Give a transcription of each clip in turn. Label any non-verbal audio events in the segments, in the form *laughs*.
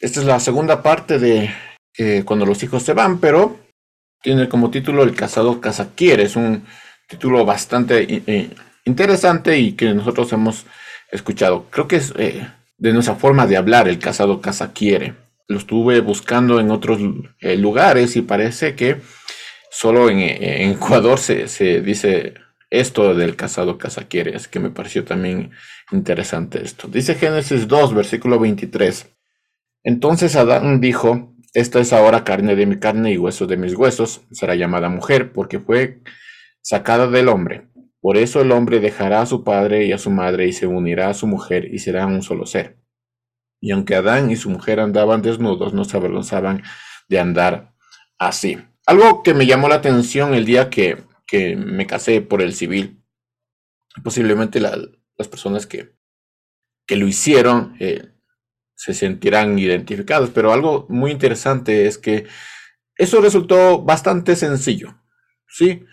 Esta es la segunda parte de eh, Cuando los hijos se van, pero tiene como título El casado casa quiere. Es un título bastante eh, interesante y que nosotros hemos escuchado. Creo que es eh, de nuestra forma de hablar, el casado casa quiere. Lo estuve buscando en otros lugares y parece que solo en, Ecuador se, se, dice esto del casado casa quiere. Así que me pareció también interesante esto. Dice Génesis 2, versículo 23. Entonces Adán dijo, esta es ahora carne de mi carne y hueso de mis huesos, será llamada mujer, porque fue sacada del hombre. Por eso el hombre dejará a su padre y a su madre y se unirá a su mujer y será un solo ser. Y aunque Adán y su mujer andaban desnudos, no se avergonzaban de andar así. Algo que me llamó la atención el día que, me casé por el civil, posiblemente las personas que, que lo hicieron eh, se sentirán identificados. Pero algo muy interesante es que eso resultó bastante sencillo. ¿sí?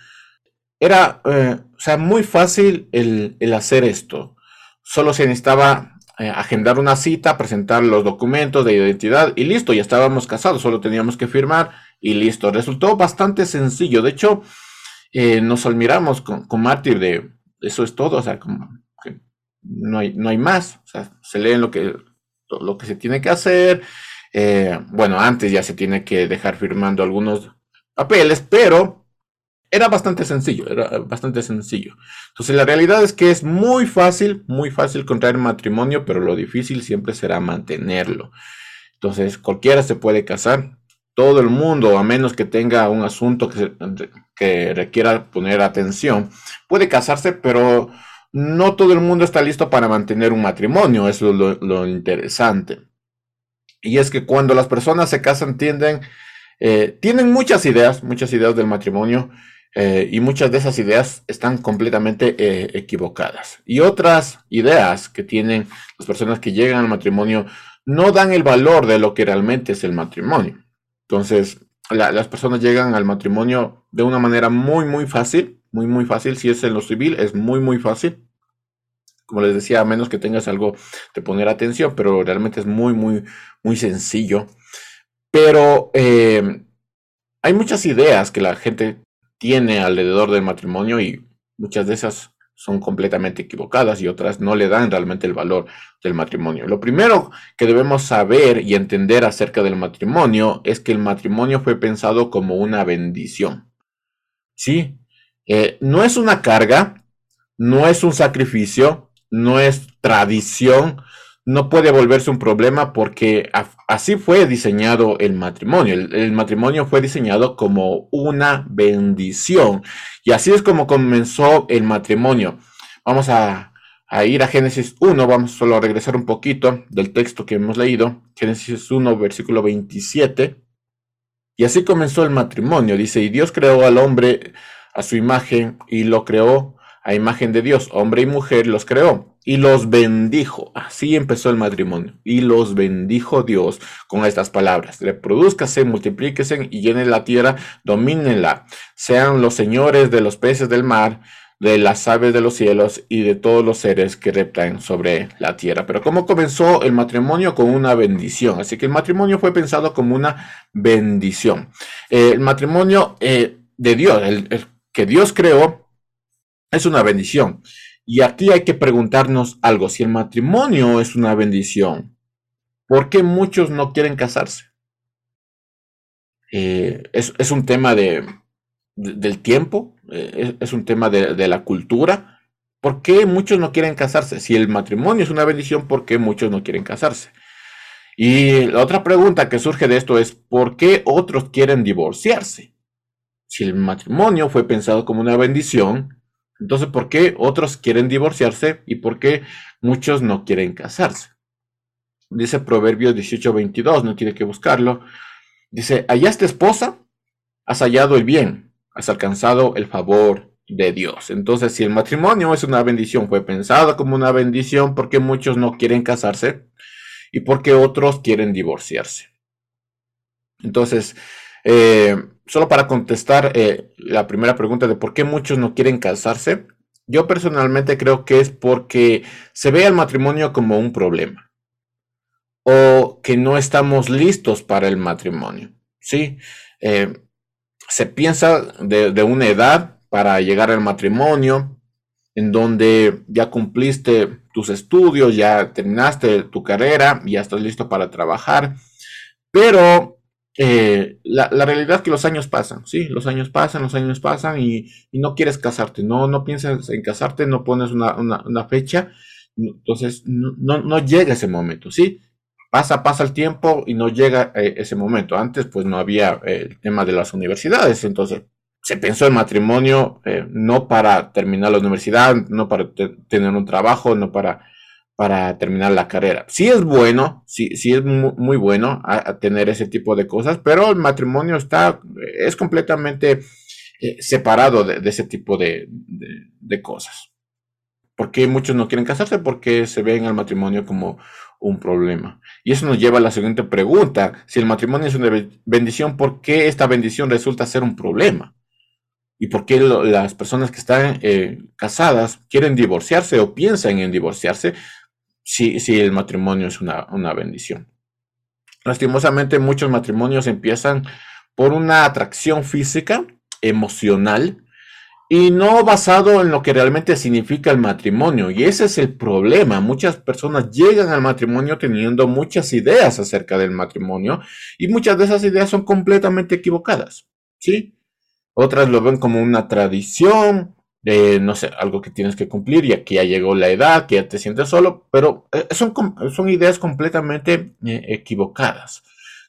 Era, eh, o sea, muy fácil el, hacer esto. Solo se necesitaba eh, agendar una cita, presentar los documentos de identidad y listo, ya estábamos casados, solo teníamos que firmar y listo. Resultó bastante sencillo. De hecho, eh, nos admiramos con, con Mártir de eso es todo, o sea, no hay, no hay más. O sea, se leen lo que lo que se tiene que hacer. Eh, bueno, antes ya se tiene que dejar firmando algunos papeles, pero era bastante sencillo, era bastante sencillo. Entonces la realidad es que es muy fácil, muy fácil contraer matrimonio, pero lo difícil siempre será mantenerlo. Entonces cualquiera se puede casar, todo el mundo, a menos que tenga un asunto que, que requiera poner atención, puede casarse, pero no todo el mundo está listo para mantener un matrimonio, eso es lo, interesante. Y es que cuando las personas se casan eh, tienen muchas ideas, muchas ideas del matrimonio, eh, y muchas de esas ideas están completamente eh, equivocadas. Y otras ideas que tienen las personas que llegan al matrimonio no dan el valor de lo que realmente es el matrimonio. Entonces, las personas llegan al matrimonio de una manera muy, muy fácil, muy, muy fácil. Si es en lo civil, es muy, muy fácil. Como les decía, a menos que tengas algo de poner atención, pero realmente es muy, muy, muy sencillo. Pero eh, hay muchas ideas que la gente tiene alrededor del matrimonio y muchas de esas son completamente equivocadas y otras no le dan realmente el valor del matrimonio. Lo primero que debemos saber y entender acerca del matrimonio es que el matrimonio fue pensado como una bendición. ¿Sí? Eh, no es una carga, no es un sacrificio, no es tradición, no puede volverse un problema porque así fue diseñado el matrimonio. El, matrimonio fue diseñado como una bendición y así es como comenzó el matrimonio. Vamos a, ir a Génesis 1, vamos solo a regresar un poquito del texto que hemos leído. Génesis 1, versículo 27. Y así comenzó el matrimonio. Dice, y Dios creó al hombre a su imagen y lo creó a imagen de Dios, hombre y mujer los creó y los bendijo. Así empezó el matrimonio. Y los bendijo Dios con estas palabras. Reproduzcase, multiplíquese y llenen la tierra, domínenla. Sean los señores de los peces del mar, de las aves de los cielos y de todos los seres que reptan sobre la tierra. Pero ¿cómo comenzó el matrimonio? Con una bendición. Así que el matrimonio fue pensado como una bendición. el matrimonio eh, de Dios, el que Dios creó, es una bendición. Y aquí hay que preguntarnos algo. Si el matrimonio es una bendición, ¿por qué muchos no quieren casarse? Eh, es, un tema de, del tiempo, eh, es, un tema de, de, la cultura. ¿Por qué muchos no quieren casarse? Si el matrimonio es una bendición, ¿por qué muchos no quieren casarse? Y la otra pregunta que surge de esto es, ¿por qué otros quieren divorciarse? Si el matrimonio fue pensado como una bendición, entonces, ¿por qué otros quieren divorciarse y por qué muchos no quieren casarse? Dice Proverbios 18:22, no tiene que buscarlo. Dice, hallaste esposa, has hallado el bien, has alcanzado el favor de Dios. Entonces, si el matrimonio es una bendición, fue pensado como una bendición, ¿por qué muchos no quieren casarse? ¿Y por qué otros quieren divorciarse? Entonces, eh, solo para contestar eh, la primera pregunta de por qué muchos no quieren casarse, yo personalmente creo que es porque se ve al matrimonio como un problema. o que no estamos listos para el matrimonio. ¿sí? Eh, se piensa de, una edad para llegar al matrimonio, en donde ya cumpliste tus estudios, ya terminaste tu carrera, ya estás listo para trabajar, pero eh, la, realidad es que los años pasan, sí, los años pasan, los años pasan y, no quieres casarte, no, no piensas en casarte, no pones una, fecha, entonces no, no, llega ese momento, sí pasa, pasa el tiempo y no llega eh, ese momento. Antes pues no había eh, el tema de las universidades, entonces se pensó en matrimonio no para terminar la universidad, no para tener un trabajo, no para, para terminar la carrera. Sí es bueno, sí, sí es muy, bueno tener ese tipo de cosas, pero el matrimonio está, es completamente separado de, ese tipo de, de cosas. ¿Por qué muchos no quieren casarse? Porque se ven al matrimonio como un problema. Y eso nos lleva a la siguiente pregunta. Si el matrimonio es una bendición, ¿por qué esta bendición resulta ser un problema? ¿Y por qué las personas que están eh, casadas quieren divorciarse o piensan en divorciarse si, si el matrimonio es una, una bendición? Lastimosamente muchos matrimonios empiezan por una atracción física, emocional, y no basado en lo que realmente significa el matrimonio. Y ese es el problema. Muchas personas llegan al matrimonio teniendo muchas ideas acerca del matrimonio y muchas de esas ideas son completamente equivocadas. ¿Sí? Otras lo ven como una tradición, no sé, algo que tienes que cumplir y aquí ya llegó la edad, que ya te sientes solo, pero eh, son, ideas completamente eh, equivocadas.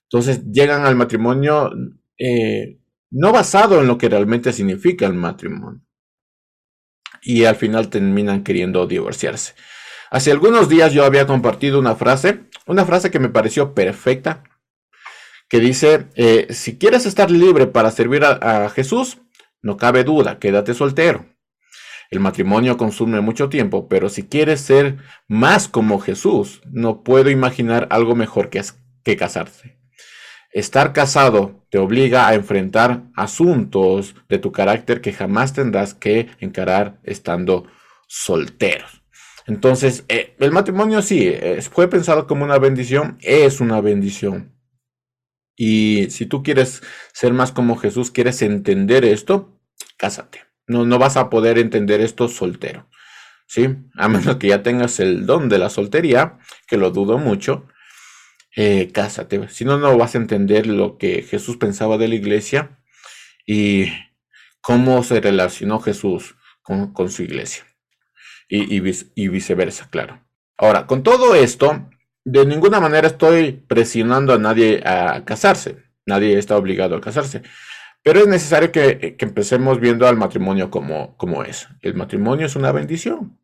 Entonces llegan al matrimonio eh, no basado en lo que realmente significa el matrimonio. Y al final terminan queriendo divorciarse. Hace algunos días yo había compartido una frase, una frase que me pareció perfecta, que dice, eh, si quieres estar libre para servir a Jesús, no cabe duda, quédate soltero. El matrimonio consume mucho tiempo, pero si quieres ser más como Jesús, no puedo imaginar algo mejor que, que casarse. Estar casado te obliga a enfrentar asuntos de tu carácter que jamás tendrás que encarar estando solteros. Entonces, eh, el matrimonio sí, fue pensado como una bendición, es una bendición. Y si tú quieres ser más como Jesús, quieres entender esto, cásate. No, no vas a poder entender esto soltero. ¿Sí? A menos que ya tengas el don de la soltería, que lo dudo mucho, eh, cásate. Si no, no vas a entender lo que Jesús pensaba de la iglesia y cómo se relacionó Jesús con, su iglesia. Y, y, viceversa, claro. Ahora, con todo esto, de ninguna manera estoy presionando a nadie a casarse. Nadie está obligado a casarse. Pero es necesario que, empecemos viendo al matrimonio como, como, es. El matrimonio es una bendición.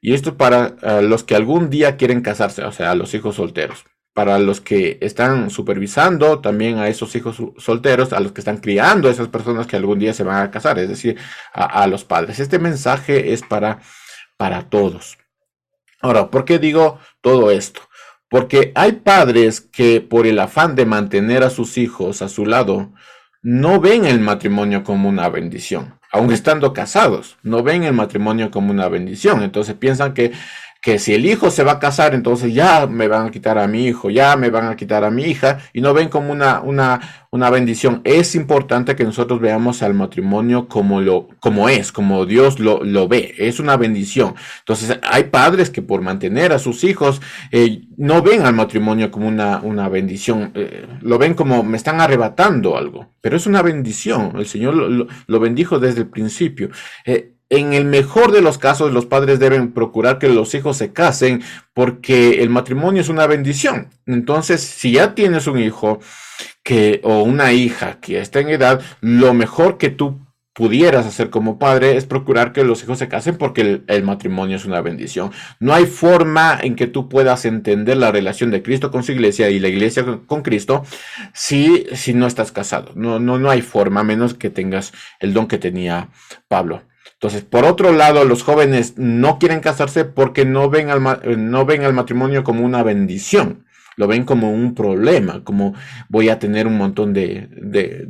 Y esto para eh, los que algún día quieren casarse, o sea, los hijos solteros para los que están supervisando también a esos hijos solteros, a los que están criando a esas personas que algún día se van a casar, es decir, a, los padres. Este mensaje es para, para todos. Ahora, ¿por qué digo todo esto? Porque hay padres que por el afán de mantener a sus hijos a su lado, no ven el matrimonio como una bendición, aun estando casados, no ven el matrimonio como una bendición. Entonces piensan que que si el hijo se va a casar, entonces ya me van a quitar a mi hijo, ya me van a quitar a mi hija, y no ven como una, una, una bendición. Es importante que nosotros veamos al matrimonio como, lo, como es, como Dios lo, lo ve. Es una bendición. Entonces, hay padres que por mantener a sus hijos eh, no ven al matrimonio como una, una bendición, eh, lo ven como me están arrebatando algo, pero es una bendición. El Señor lo, lo bendijo desde el principio. Eh, en el mejor de los casos, los padres deben procurar que los hijos se casen porque el matrimonio es una bendición. Entonces, si ya tienes un hijo que, o una hija que está en edad, lo mejor que tú pudieras hacer como padre es procurar que los hijos se casen porque el, matrimonio es una bendición. No hay forma en que tú puedas entender la relación de Cristo con su iglesia y la iglesia con Cristo si, si no estás casado. No, no, no hay forma, menos que tengas el don que tenía Pablo. Entonces, por otro lado, los jóvenes no quieren casarse porque no ven al, no ven al matrimonio como una bendición, lo ven como un problema, como voy a tener un montón de,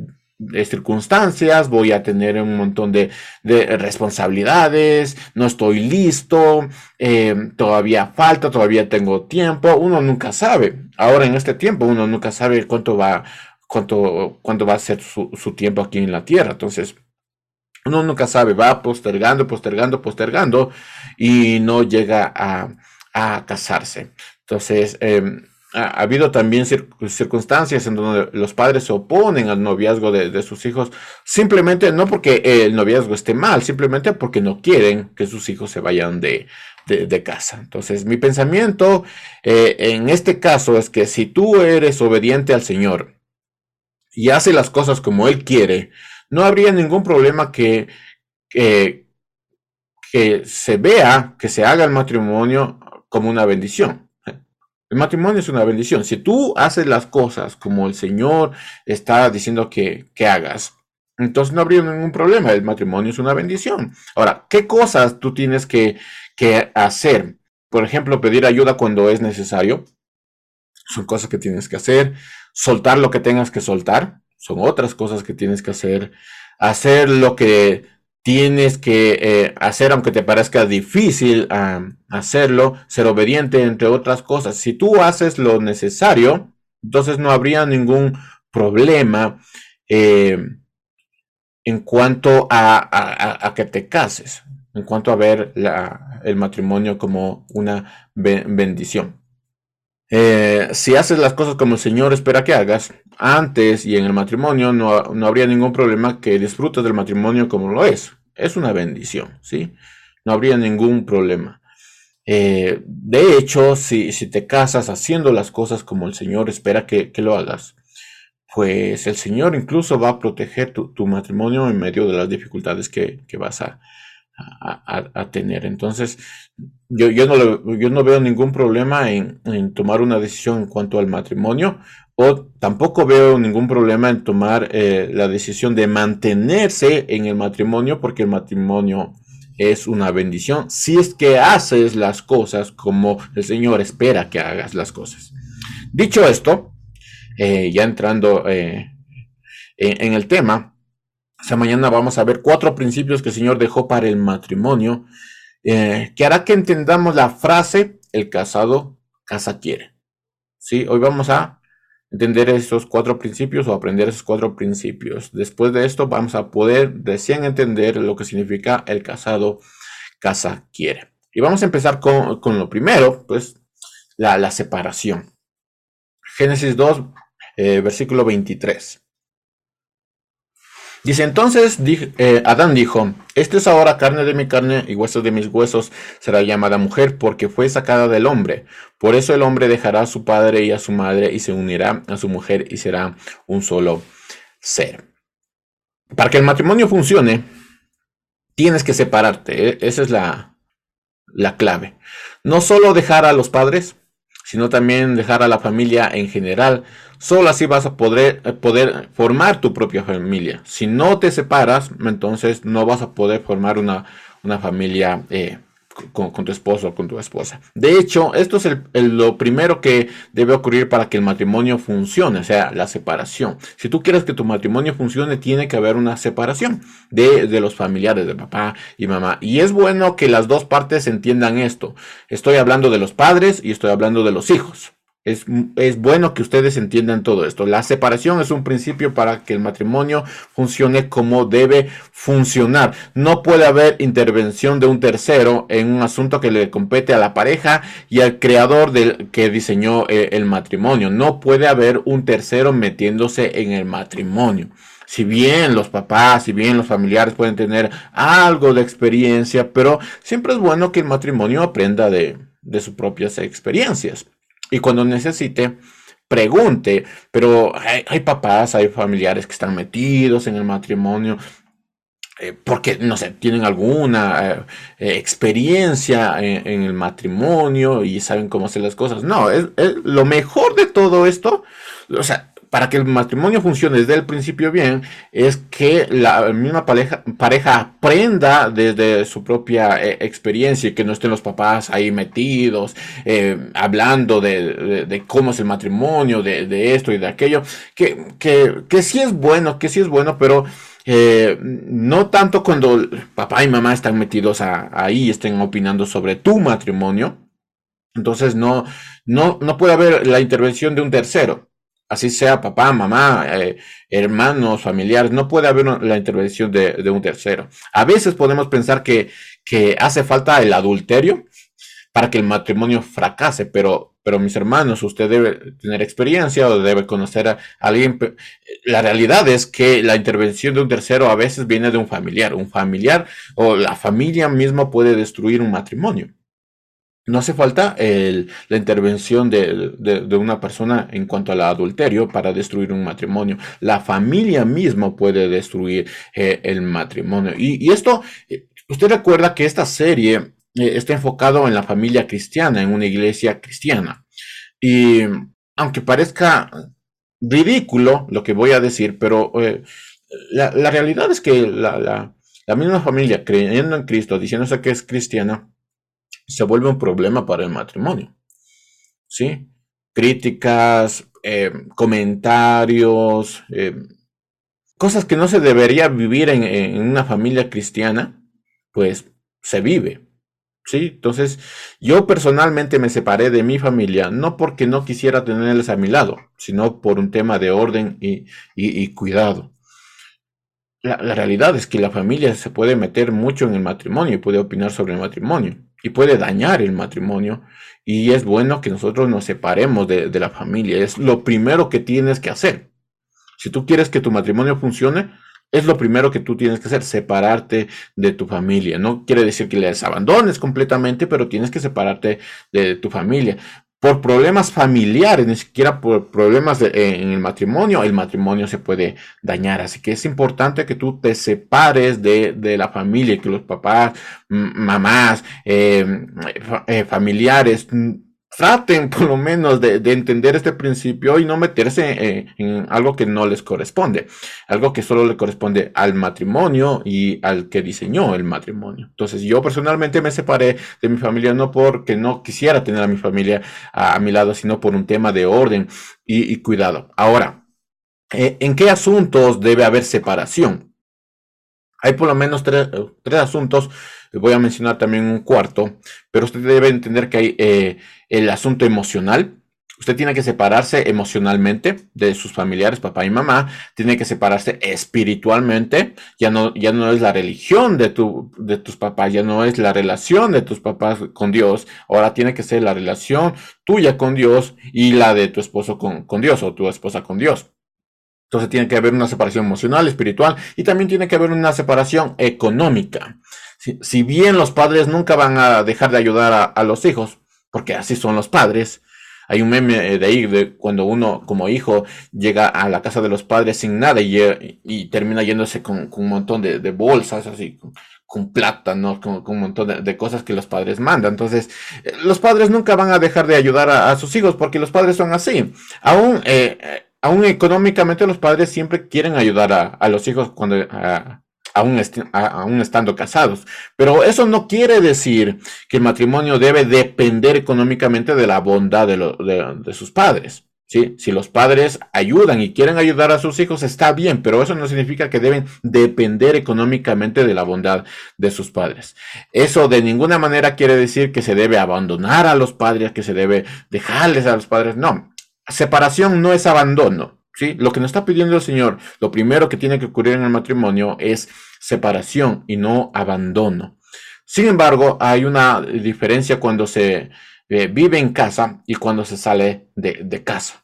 circunstancias, voy a tener un montón de, responsabilidades, no estoy listo, eh, todavía falta, todavía tengo tiempo, uno nunca sabe. Ahora en este tiempo uno nunca sabe cuánto va, cuánto, cuánto va a ser su, su tiempo aquí en la tierra. Entonces, uno nunca sabe, va postergando, postergando, postergando y no llega a, a casarse. Entonces, em, ha, habido también circunstancias en donde los padres se oponen al noviazgo de, sus hijos, simplemente no porque el noviazgo esté mal, simplemente porque no quieren que sus hijos se vayan de, casa. Entonces, mi pensamiento eh, en este caso es que si tú eres obediente al Señor y hace las cosas como Él quiere, no habría ningún problema que, que, que se vea, que se haga el matrimonio como una bendición. El matrimonio es una bendición. Si tú haces las cosas como el Señor está diciendo que, hagas, entonces no habría ningún problema. El matrimonio es una bendición. Ahora, ¿qué cosas tú tienes que, que hacer? Por ejemplo, pedir ayuda cuando es necesario. Son cosas que tienes que hacer. Soltar lo que tengas que soltar. Son otras cosas que tienes que hacer. Hacer lo que tienes que eh, hacer, aunque te parezca difícil hacerlo, ser obediente, entre otras cosas. Si tú haces lo necesario, entonces no habría ningún problema eh, en cuanto a, que te cases, en cuanto a ver el matrimonio como una bendición. Eh, si haces las cosas como el Señor espera que hagas, antes y en el matrimonio no, no, habría ningún problema que disfrutes del matrimonio como lo es. Es una bendición, ¿sí? No habría ningún problema. Eh, de hecho, si, si, te casas haciendo las cosas como el Señor espera que, lo hagas, pues el Señor incluso va a proteger tu, matrimonio en medio de las dificultades que, vas a, a, tener. Entonces, yo, yo, no, yo no veo ningún problema en, tomar una decisión en cuanto al matrimonio, o tampoco veo ningún problema en tomar eh, la decisión de mantenerse en el matrimonio, porque el matrimonio es una bendición si es que haces las cosas como el Señor espera que hagas las cosas. Dicho esto, eh, ya entrando eh, en el tema, esta mañana vamos a ver cuatro principios que el Señor dejó para el matrimonio, que hará que entendamos la frase, el casado casa quiere. ¿Sí? Hoy vamos a entender esos cuatro principios o aprender esos cuatro principios. Después de esto vamos a poder recién entender lo que significa el casado casa quiere. Y vamos a empezar con, lo primero, pues la, la separación. Génesis 2, eh, versículo 23. Dice entonces, eh, Adán dijo, esto es ahora carne de mi carne y huesos de mis huesos, será llamada mujer porque fue sacada del hombre. Por eso el hombre dejará a su padre y a su madre y se unirá a su mujer y será un solo ser. Para que el matrimonio funcione, tienes que separarte. ¿eh? Esa es la, la clave. No solo dejar a los padres, sino también dejar a la familia en general. Solo así vas a poder, eh, poder formar tu propia familia. Si no te separas, entonces no vas a poder formar una, una familia eh, con, tu esposo o con tu esposa. De hecho, esto es lo primero que debe ocurrir para que el matrimonio funcione, o sea, la separación. Si tú quieres que tu matrimonio funcione, tiene que haber una separación de, de los familiares, de papá y mamá. Y es bueno que las dos partes entiendan esto. Estoy hablando de los padres y estoy hablando de los hijos. Es, bueno que ustedes entiendan todo esto. La separación es un principio para que el matrimonio funcione como debe funcionar. No puede haber intervención de un tercero en un asunto que le compete a la pareja y al creador del que diseñó eh, el matrimonio. No puede haber un tercero metiéndose en el matrimonio. Si bien los papás, si bien los familiares pueden tener algo de experiencia, pero siempre es bueno que el matrimonio aprenda de, de sus propias experiencias y cuando necesite, pregunte, pero hay, papás, hay familiares que están metidos en el matrimonio, eh, porque, no sé, tienen alguna eh, experiencia en, el matrimonio y saben cómo hacer las cosas. No, es, lo mejor de todo esto, o sea, para que el matrimonio funcione desde el principio bien, es que la misma pareja, pareja aprenda desde su propia eh, experiencia y que no estén los papás ahí metidos, eh, hablando de, cómo es el matrimonio, de, esto y de aquello, que, que, que sí es bueno, que sí es bueno, pero eh, no tanto cuando papá y mamá están metidos ahí, estén opinando sobre tu matrimonio. Entonces no, no, no puede haber la intervención de un tercero. Así sea papá, mamá, eh, hermanos, familiares, no puede haber la intervención de, un tercero. A veces podemos pensar que, que hace falta el adulterio para que el matrimonio fracase, pero pero mis hermanos, usted debe tener experiencia o debe conocer a alguien. La realidad es que la intervención de un tercero a veces viene de un familiar. Un familiar o la familia misma puede destruir un matrimonio. No hace falta la intervención de, una persona en cuanto al adulterio para destruir un matrimonio. La familia misma puede destruir eh, el matrimonio. Y, esto, eh, usted recuerda que esta serie eh, está enfocado en la familia cristiana, en una iglesia cristiana. Y aunque parezca ridículo lo que voy a decir, pero la, realidad es que la, misma familia creyendo en Cristo, diciéndose que es cristiana, se vuelve un problema para el matrimonio. ¿Sí? Críticas, eh, comentarios, cosas que no se debería vivir en una familia cristiana, pues se vive. Sí, entonces yo personalmente me separé de mi familia, no porque no quisiera tenerles a mi lado, sino por un tema de orden y, cuidado. La, realidad es que la familia se puede meter mucho en el matrimonio y puede opinar sobre el matrimonio y puede dañar el matrimonio y es bueno que nosotros nos separemos de, de la familia. Es lo primero que tienes que hacer. Si tú quieres que tu matrimonio funcione, es lo primero que tú tienes que hacer, separarte de tu familia. No quiere decir que les abandones completamente, pero tienes que separarte de tu familia. Por problemas familiares, ni siquiera por problemas en el matrimonio, el matrimonio se puede dañar. Así que es importante que tú te separes de, la familia, que los papás, mamás, eh, eh, familiares, traten por lo menos de, entender este principio y no meterse en, algo que no les corresponde, algo que solo le corresponde al matrimonio y al que diseñó el matrimonio. Entonces yo personalmente me separé de mi familia no porque no quisiera tener a mi familia a, mi lado, sino por un tema de orden y, cuidado. Ahora, eh, ¿en qué asuntos debe haber separación? Hay por lo menos tres, tres asuntos voy a mencionar también un cuarto, pero usted debe entender que hay eh, el asunto emocional. Usted tiene que separarse emocionalmente de sus familiares, papá y mamá. Tiene que separarse espiritualmente. Ya no, ya no es la religión de, tu, de tus papás, ya no es la relación de tus papás con Dios. Ahora tiene que ser la relación tuya con Dios y la de tu esposo con, con Dios o tu esposa con Dios. Entonces tiene que haber una separación emocional, espiritual y también tiene que haber una separación económica. Si, bien los padres nunca van a dejar de ayudar a, los hijos, porque así son los padres, hay un meme de ahí de cuando uno como hijo llega a la casa de los padres sin nada y, termina yéndose con, un montón de, bolsas, así, con, plata, ¿no? Con, un montón de, cosas que los padres mandan. Entonces, eh, los padres nunca van a dejar de ayudar a, sus hijos porque los padres son así. Aún, eh, aún económicamente los padres siempre quieren ayudar a, los hijos cuando aún, estando casados. Pero eso no quiere decir que el matrimonio debe depender económicamente de la bondad de, sus padres. Si los padres ayudan y quieren ayudar a sus hijos, está bien, pero eso no significa que deben depender económicamente de la bondad de sus padres. Eso de ninguna manera quiere decir que se debe abandonar a los padres, que se debe dejarles a los padres. No, separación no es abandono. Lo que nos está pidiendo el Señor, lo primero que tiene que ocurrir en el matrimonio es separación y no abandono. Sin embargo, hay una diferencia cuando se eh, vive en casa y cuando se sale de, casa.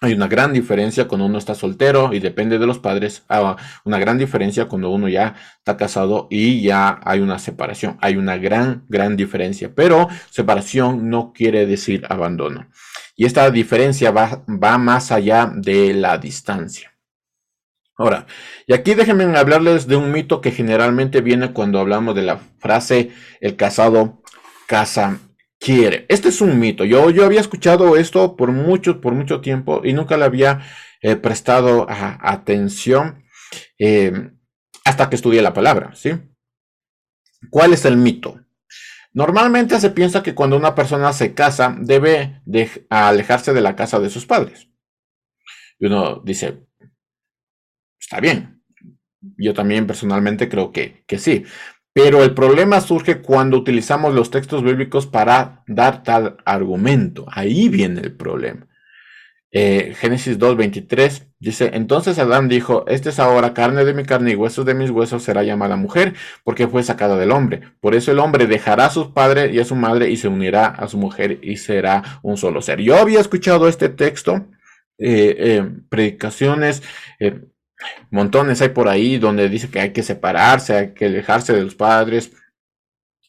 Hay una gran diferencia cuando uno está soltero y depende de los padres. Hay una gran diferencia cuando uno ya está casado y ya hay una separación. Hay una gran, gran diferencia. Pero separación no quiere decir abandono. Y esta diferencia va, más allá de la distancia. Ahora, y aquí déjenme hablarles de un mito que generalmente viene cuando hablamos de la frase el casado casa quiere. Este es un mito. Yo, yo había escuchado esto por mucho, por mucho tiempo y nunca le había eh, prestado atención eh, hasta que estudié la palabra, ¿sí? ¿Cuál es el mito? Normalmente se piensa que cuando una persona se casa debe de alejarse de la casa de sus padres. Y uno dice, está bien. Yo también personalmente creo que, que sí. Pero el problema surge cuando utilizamos los textos bíblicos para dar tal argumento. Ahí viene el problema. Eh, Génesis 2.23 dice, entonces Adán dijo, este es ahora carne de mi carne y huesos de mis huesos será llamada mujer, porque fue sacada del hombre. Por eso el hombre dejará a su padre y a su madre y se unirá a su mujer y será un solo ser. Yo había escuchado este texto, eh, eh, predicaciones, montones hay por ahí donde dice que hay que separarse, hay que alejarse de los padres.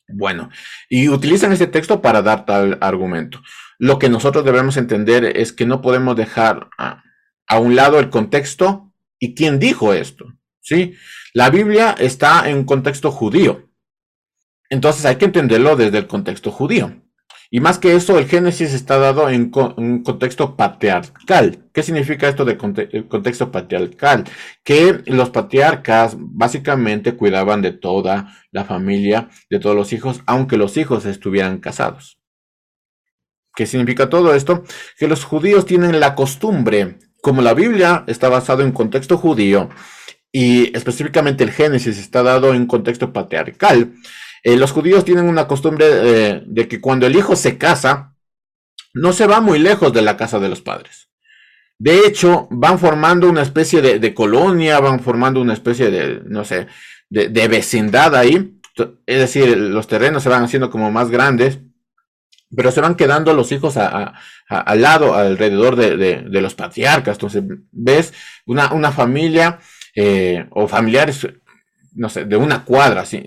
Bueno, y utilizan este texto para dar tal argumento. Lo que nosotros debemos entender es que no podemos dejar a, un lado el contexto y quién dijo esto. ¿sí? La Biblia está en un contexto judío. Entonces hay que entenderlo desde el contexto judío. Y más que eso, el Génesis está dado en un contexto patriarcal. ¿Qué significa esto de contexto patriarcal? Que los patriarcas básicamente cuidaban de toda la familia, de todos los hijos, aunque los hijos estuvieran casados. ¿Qué significa todo esto? Que los judíos tienen la costumbre, como la Biblia está basada en contexto judío y específicamente el Génesis está dado en contexto patriarcal, eh, los judíos tienen una costumbre eh, de que cuando el hijo se casa, no se va muy lejos de la casa de los padres. De hecho, van formando una especie de, colonia, van formando una especie de, no sé, de, vecindad ahí. Es decir, los terrenos se van haciendo como más grandes, pero se van quedando los hijos al lado, alrededor de, los patriarcas. Entonces, ves una, una familia eh, o familiares no sé, de una cuadra, sí.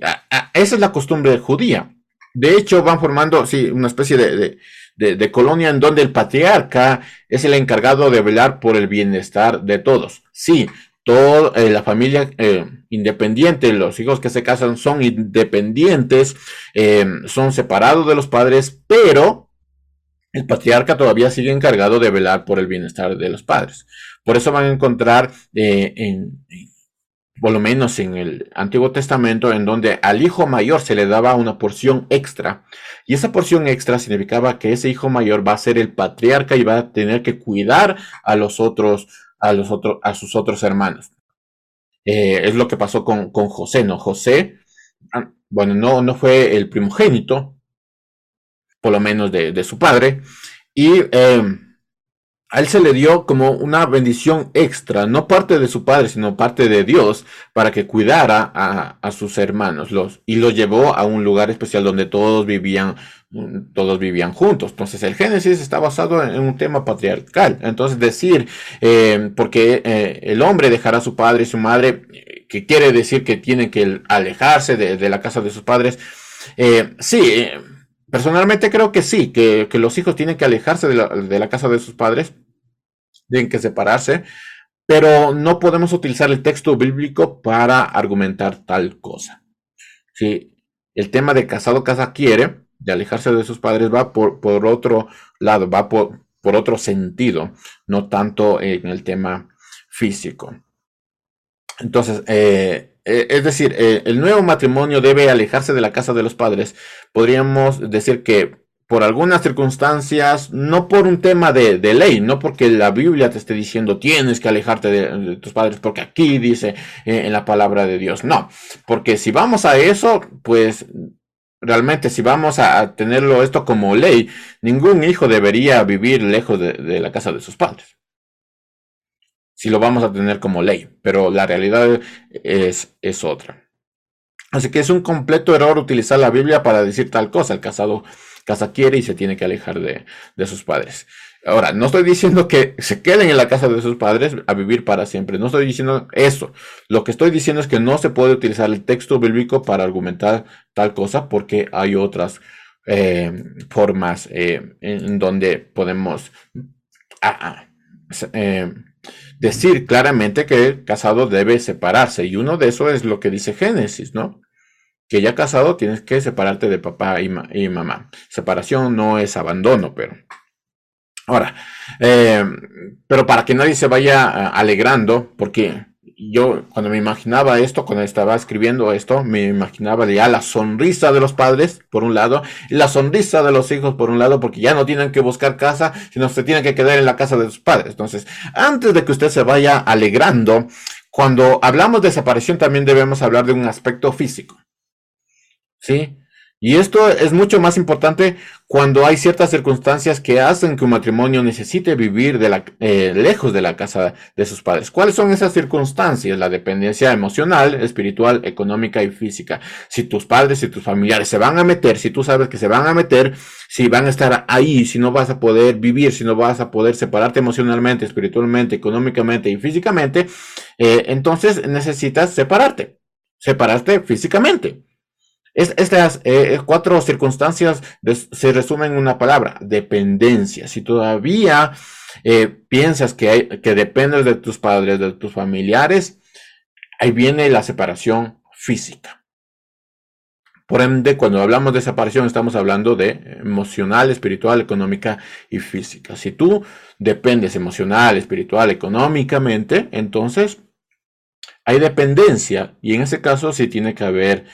esa es la costumbre judía. De hecho, van formando, sí, una especie de, colonia en donde el patriarca es el encargado de velar por el bienestar de todos. Sí, toda eh, la familia eh, independiente, los hijos que se casan son independientes, eh, son separados de los padres, pero el patriarca todavía sigue encargado de velar por el bienestar de los padres. Por eso van a encontrar en, por lo menos en el Antiguo Testamento, en donde al hijo mayor se le daba una porción extra. Y esa porción extra significaba que ese hijo mayor va a ser el patriarca y va a tener que cuidar a los otros, a los otros, a sus otros hermanos. Eh, es lo que pasó con, con, José, ¿no? José, ah, bueno, no, no fue el primogénito, por lo menos de, de su padre, y eh, a él se le dio como una bendición extra, no parte de su padre, sino parte de Dios, para que cuidara a, sus hermanos los, y los llevó a un lugar especial donde todos vivían, todos vivían juntos. Entonces el Génesis está basado en, un tema patriarcal. Entonces decir, eh, porque eh, el hombre dejará a su padre y su madre, que quiere decir que tiene que alejarse de, la casa de sus padres, eh, sí Personalmente creo que sí, que, los hijos tienen que alejarse de la, casa de sus padres, tienen que separarse, pero no podemos utilizar el texto bíblico para argumentar tal cosa. Si el tema de casado casa quiere, de alejarse de sus padres, va por, por otro lado, va por, por otro sentido, no tanto en el tema físico. Entonces, eh, eh, es decir, eh, el nuevo matrimonio debe alejarse de la casa de los padres. Podríamos decir que por algunas circunstancias, no por un tema de, ley, no porque la Biblia te esté diciendo tienes que alejarte de, tus padres, porque aquí dice en la palabra de Dios, no, porque si vamos a eso, pues realmente si vamos a, tenerlo esto como ley, ningún hijo debería vivir lejos de la casa de sus padres si lo vamos a tener como ley, pero la realidad es, es otra. Así que es un completo error utilizar la Biblia para decir tal cosa. El casado casa quiere y se tiene que alejar de, de, sus padres. Ahora, no estoy diciendo que se queden en la casa de sus padres a vivir para siempre. No estoy diciendo eso. Lo que estoy diciendo es que no se puede utilizar el texto bíblico para argumentar tal cosa porque hay otras eh, formas eh, en donde podemos ah, ah, eh, decir claramente que el casado debe separarse. Y uno de eso es lo que dice Génesis, ¿no? que ya casado tienes que separarte de papá y, mamá. Separación no es abandono, pero... Ahora, eh, pero para que nadie se vaya eh, alegrando, porque yo cuando me imaginaba esto, cuando estaba escribiendo esto, me imaginaba ya la sonrisa de los padres, por un lado, y la sonrisa de los hijos, por un lado, porque ya no tienen que buscar casa, sino se tienen que quedar en la casa de sus padres. Entonces, antes de que usted se vaya alegrando, cuando hablamos de separación también debemos hablar de un aspecto físico. ¿Sí? Y esto es mucho más importante cuando hay ciertas circunstancias que hacen que un matrimonio necesite vivir de la, eh, lejos de la casa de sus padres. ¿Cuáles son esas circunstancias? La dependencia emocional, espiritual, económica y física. Si tus padres y tus familiares se van a meter, si tú sabes que se van a meter, si van a estar ahí, si no vas a poder vivir, si no vas a poder separarte emocionalmente, espiritualmente, económicamente y físicamente, eh, entonces necesitas separarte, separarte físicamente estas eh, cuatro circunstancias se resumen en una palabra, dependencia. Si todavía eh, piensas que, que dependes de tus padres, de tus familiares, ahí viene la separación física. Por ende, cuando hablamos de separación, estamos hablando de emocional, espiritual, económica y física. Si tú dependes emocional, espiritual, económicamente, entonces hay dependencia y en ese caso sí tiene que haber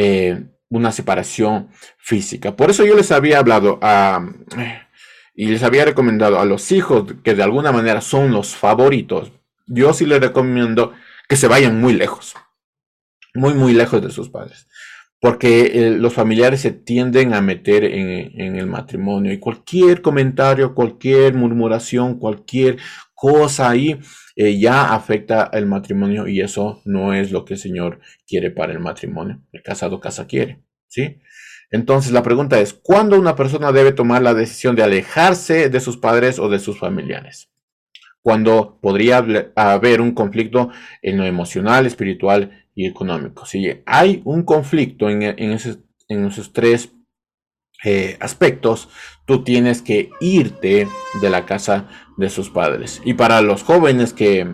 eh, una separación física. Por eso yo les había hablado y les había recomendado a los hijos que de alguna manera son los favoritos. Yo sí les recomiendo que se vayan muy lejos, muy, muy lejos de sus padres. Porque eh, los familiares se tienden a meter en, en, el matrimonio y cualquier comentario, cualquier murmuración, cualquier cosa ahí eh, ya afecta el matrimonio y eso no es lo que el Señor quiere para el matrimonio. El casado casa quiere, ¿sí? Entonces la pregunta es, ¿cuándo una persona debe tomar la decisión de alejarse de sus padres o de sus familiares? Cuando podría haber un conflicto en lo emocional, espiritual y económico. Si hay un conflicto en, en, en esos tres eh, aspectos, tú tienes que irte de la casa de sus padres. Y para los jóvenes que,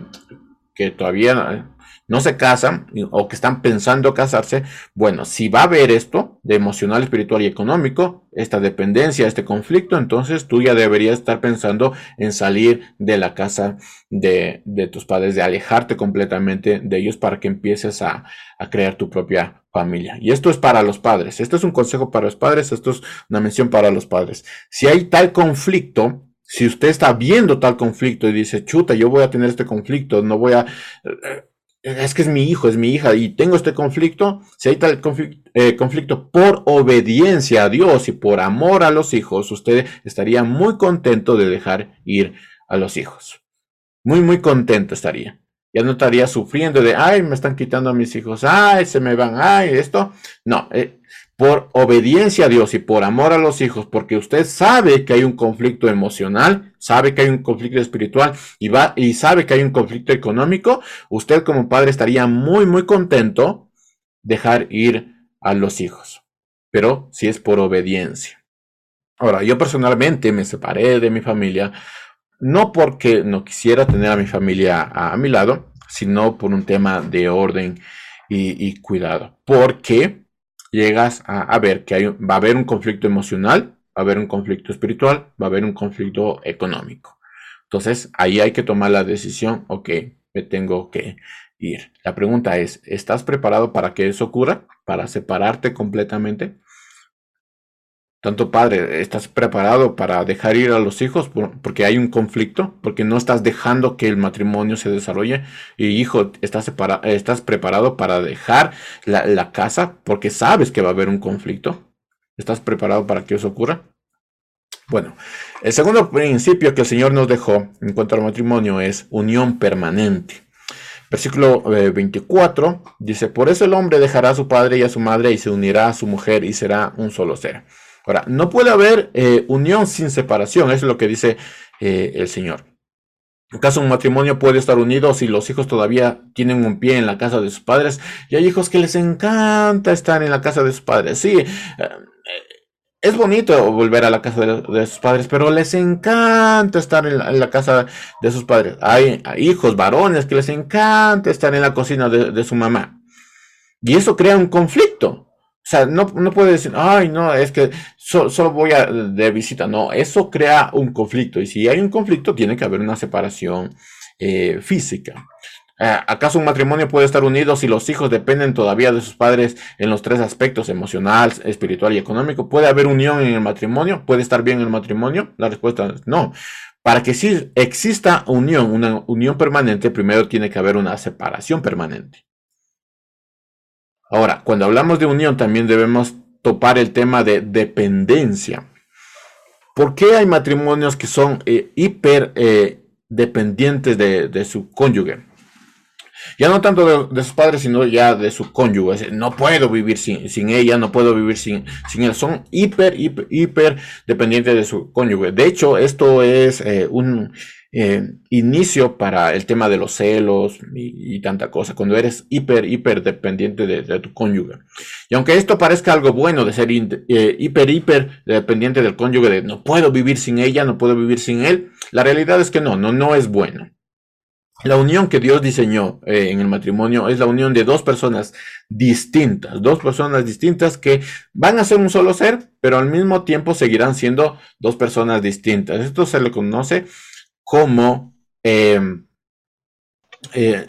que todavía no se casan o que están pensando casarse, bueno, si va a haber esto de emocional, espiritual y económico, esta dependencia, este conflicto, entonces tú ya deberías estar pensando en salir de la casa de, tus padres, de alejarte completamente de ellos para que empieces a, crear tu propia familia. Y esto es para los padres. Esto es un consejo para los padres, esto es una mención para los padres. Si hay tal conflicto, si usted está viendo tal conflicto y dice, chuta, yo voy a tener este conflicto, no voy a... Eh, es que es mi hijo, es mi hija y tengo este conflicto, si hay tal eh, conflicto, por obediencia a Dios y por amor a los hijos, usted estaría muy contento de dejar ir a los hijos. Muy, muy contento estaría. Ya no estaría sufriendo de, ay, me están quitando a mis hijos, ay, se me van, ay, esto. No, eh, por obediencia a Dios y por amor a los hijos, porque usted sabe que hay un conflicto emocional, sabe que hay un conflicto espiritual y va y sabe que hay un conflicto económico, usted como padre estaría muy muy contento dejar ir a los hijos. Pero si es por obediencia. Ahora, yo personalmente me separé de mi familia no porque no quisiera tener a mi familia a, mi lado, sino por un tema de orden y, y cuidado. Porque llegas a, ver que hay, va a haber un conflicto emocional, va a haber un conflicto espiritual, va a haber un conflicto económico. Entonces, ahí hay que tomar la decisión, ok, me tengo que ir. La pregunta es, ¿estás preparado para que eso ocurra? ¿Para separarte completamente? Tanto padre, ¿estás preparado para dejar ir a los hijos porque hay un conflicto? Porque no estás dejando que el matrimonio se desarrolle. Y hijo, ¿estás, estás preparado para dejar la, casa porque sabes que va a haber un conflicto? ¿Estás preparado para que eso ocurra? Bueno, el segundo principio que el Señor nos dejó en cuanto al matrimonio es unión permanente. Versículo 24 eh, dice, por eso el hombre dejará a su padre y a su madre y se unirá a su mujer y será un solo ser. Ahora, no puede haber eh, unión sin separación, es lo que dice eh, el Señor. En caso un matrimonio puede estar unido si los hijos todavía tienen un pie en la casa de sus padres y hay hijos que les encanta estar en la casa de sus padres. Sí, eh, es bonito volver a la casa de, sus padres, pero les encanta estar en la, casa de sus padres. Hay, hijos varones que les encanta estar en la cocina de su mamá. Y eso crea un conflicto O sea, no, no puede decir, ay, no, es que solo voy a, de visita. No, eso crea un conflicto. Y si hay un conflicto, tiene que haber una separación eh, física. Eh, ¿Acaso un matrimonio puede estar unido si los hijos dependen todavía de sus padres en los tres aspectos, emocional, espiritual y económico? ¿Puede haber unión en el matrimonio? ¿Puede estar bien el matrimonio? La respuesta es no. Para que sí exista unión, una unión permanente, primero tiene que haber una separación permanente. Ahora, cuando hablamos de unión, también debemos topar el tema de dependencia. ¿Por qué hay matrimonios que son eh, hiper eh, dependientes de, su cónyuge? Ya no tanto de, sus padres, sino ya de su cónyuge. No puedo vivir sin, ella, no puedo vivir sin, sin él. Son hiper, hiper, hiper dependientes de su cónyuge. De hecho, esto es eh, un eh, inicio para el tema de los celos y, tanta cosa, cuando eres hiper, hiper dependiente de, tu cónyuge. Y aunque esto parezca algo bueno de ser eh, hiper, hiper dependiente del cónyuge, de no puedo vivir sin ella, no puedo vivir sin él, la realidad es que no, no, no es bueno. La unión que Dios diseñó eh, en el matrimonio es la unión de dos personas distintas, dos personas distintas que van a ser un solo ser, pero al mismo tiempo seguirán siendo dos personas distintas. Esto se le conoce como, em, eh,